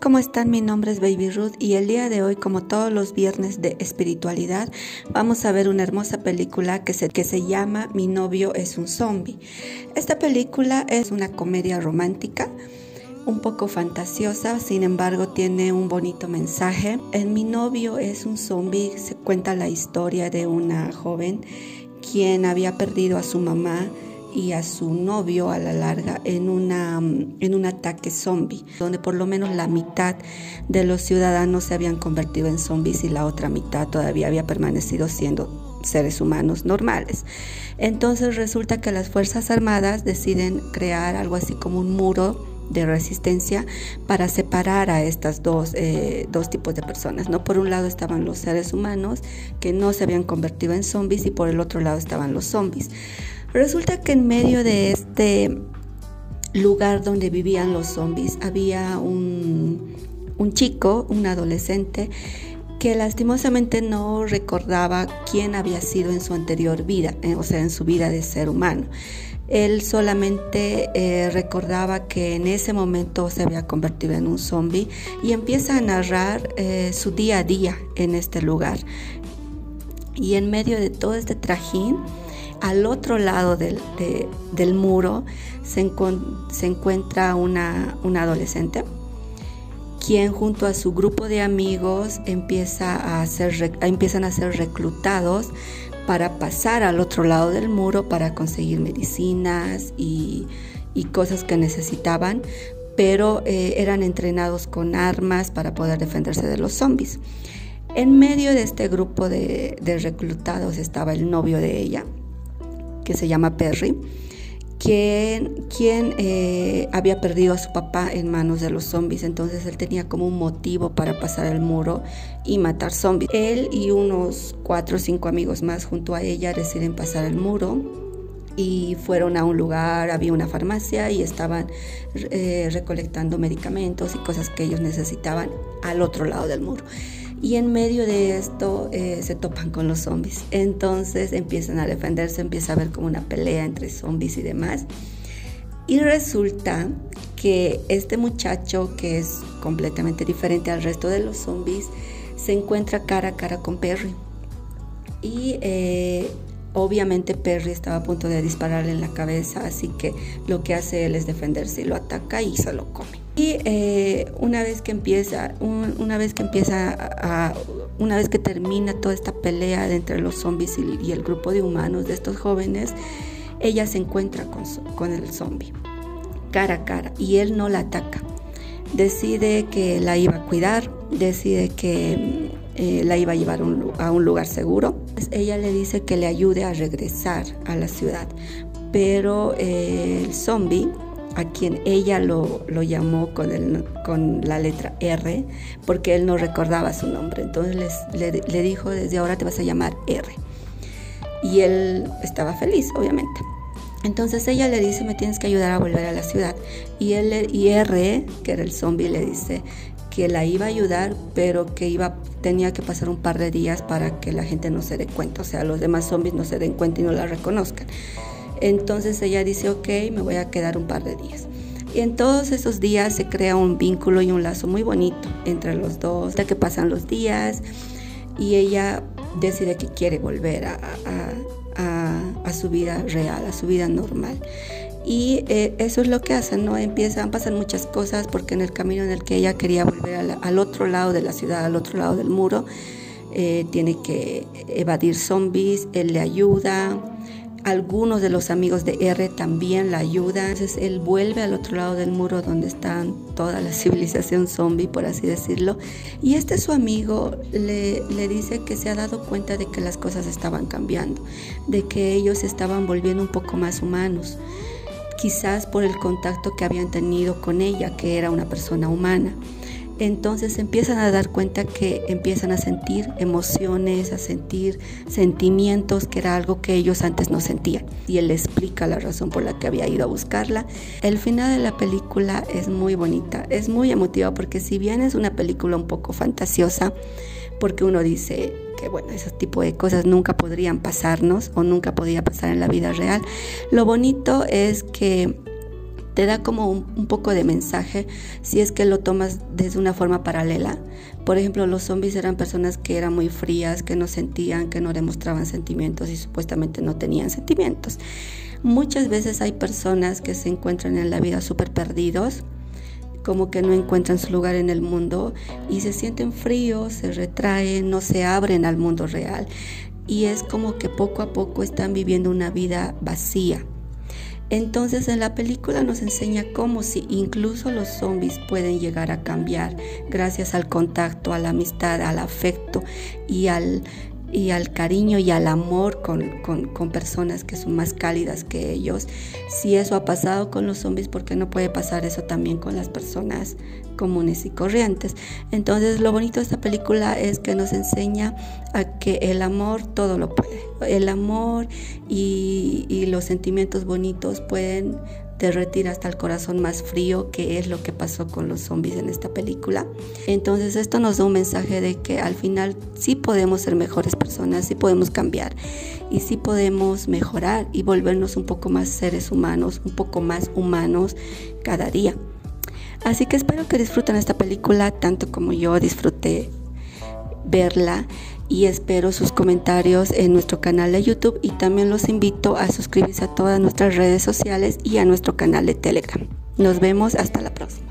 ¿cómo están? Mi nombre es Baby Ruth y el día de hoy, como todos los viernes de espiritualidad, vamos a ver una hermosa película que se, que se llama Mi novio es un zombie. Esta película es una comedia romántica un poco fantasiosa, sin embargo tiene un bonito mensaje. En Mi novio es un zombie se cuenta la historia de una joven quien había perdido a su mamá y a su novio a la larga en, una, en un ataque zombie, donde por lo menos la mitad de los ciudadanos se habían convertido en zombies y la otra mitad todavía había permanecido siendo seres humanos normales. Entonces resulta que las Fuerzas Armadas deciden crear algo así como un muro de resistencia para separar a estas dos, eh, dos tipos de personas. ¿no? Por un lado estaban los seres humanos que no se habían convertido en zombies y por el otro lado estaban los zombies. Resulta que en medio de este lugar donde vivían los zombies había un, chico, un adolescente, que lastimosamente no recordaba quién había sido en su anterior vida, eh, o sea, en su vida de ser humano. Él solamente eh, recordaba que en ese momento se había convertido en un zombie y empieza a narrar eh, su día a día en este lugar. Y en medio de todo este trajín, al otro lado del, muro se, encuentra una, adolescente quien junto a su grupo de amigos empieza a ser, empiezan a ser reclutados para pasar al otro lado del muro para conseguir medicinas y, cosas que necesitaban, pero eh, eran entrenados con armas para poder defenderse de los zombies. En medio de este grupo de reclutados estaba el novio de ella, que se llama Perry, quien, quien eh, había perdido a su papá en manos de los zombies. Entonces él tenía como un motivo para pasar el muro y matar zombies. Él y unos cuatro o cinco amigos más junto a ella deciden pasar el muro y fueron a un lugar, había una farmacia y estaban eh, recolectando medicamentos y cosas que ellos necesitaban al otro lado del muro y en medio de esto eh, se topan con los zombies. Entonces empiezan a defenderse, empieza a haber como una pelea entre zombies y demás. Y resulta que este muchacho, que es completamente diferente al resto de los zombies, se encuentra cara a cara con Perry. Y eh, obviamente Perry estaba a punto de dispararle en la cabeza, así que lo que hace él es defenderse y lo ataca y se lo come. Y eh, una vez que empieza, una vez que empieza una vez que termina toda esta pelea entre los zombies y, el grupo de humanos de estos jóvenes, ella se encuentra con, el zombie cara a cara y él no la ataca. Decide que la iba a cuidar, decide que eh, la iba a llevar a un lugar seguro. ella le dice que le ayude a regresar a la ciudad, pero eh, el zombie a quien ella lo, llamó con, el, con la letra R, porque él no recordaba su nombre. Entonces le, le, dijo, desde ahora te vas a llamar R. Y él estaba feliz, obviamente. Entonces ella le dice, me tienes que ayudar a volver a la ciudad. Y, él, y R, que era el zombie, le dice que la iba a ayudar, pero que iba, tenía que pasar un par de días para que la gente no se dé cuenta, o sea, los demás zombies no se den cuenta y no la reconozcan. Entonces ella dice, ok, me voy a quedar un par de días. Y en todos esos días se crea un vínculo y un lazo muy bonito entre los dos, hasta que pasan los días y ella decide que quiere volver a, su vida real, a su vida normal. Y eh, eso es lo que hacen, ¿no? Empiezan, pasan muchas cosas porque en el camino en el que ella quería volver al otro lado de la ciudad, al otro lado del muro, eh, tiene que evadir zombies, él le ayuda, algunos de los amigos de R también la ayudan. Entonces él vuelve al otro lado del muro donde están toda la civilización zombie, por así decirlo. Y este su amigo le, le dice que se ha dado cuenta de que las cosas estaban cambiando, de que ellos estaban volviendo un poco más humanos. Quizás por el contacto que habían tenido con ella, que era una persona humana entonces empiezan a dar cuenta que empiezan a sentir emociones, a sentir sentimientos, que era algo que ellos antes no sentían. Y él explica la razón por la que había ido a buscarla. El final de la película es muy bonita, es muy emotiva porque si bien es una película un poco fantasiosa, porque uno dice que bueno, ese tipo de cosas nunca podrían pasarnos o nunca podía pasar en la vida real, lo bonito es que te da como un, poco de mensaje si es que lo tomas desde una forma paralela. Por ejemplo, los zombies eran personas que eran muy frías, que no sentían, que no demostraban sentimientos y supuestamente no tenían sentimientos. Muchas veces hay personas que se encuentran en la vida súper perdidos, como que no encuentran su lugar en el mundo y se sienten fríos, se retraen, no se abren al mundo real. Y es como que poco a poco están viviendo una vida vacía entonces en la película nos enseña cómo si incluso los zombies pueden llegar a cambiar gracias al contacto, a la amistad, al afecto y al, y al cariño y al amor con, con, personas que son más cálidas que ellos. Si eso ha pasado con los zombies, ¿por qué no puede pasar eso también con las personas comunes y corrientes? Entonces lo bonito de esta película es que nos enseña a que el amor todo lo puede. El amor y, y los sentimientos bonitos pueden derretir hasta el corazón más frío, que es lo que pasó con los zombies en esta película. Entonces esto nos da un mensaje de que al final sí podemos ser mejores personas, sí podemos cambiar y sí podemos mejorar y volvernos un poco más seres humanos, un poco más humanos cada día. Así que espero que disfruten esta película tanto como yo disfruté verla y espero sus comentarios en nuestro canal de YouTube y también los invito a suscribirse a todas nuestras redes sociales y a nuestro canal de Telegram. Nos vemos hasta la próxima.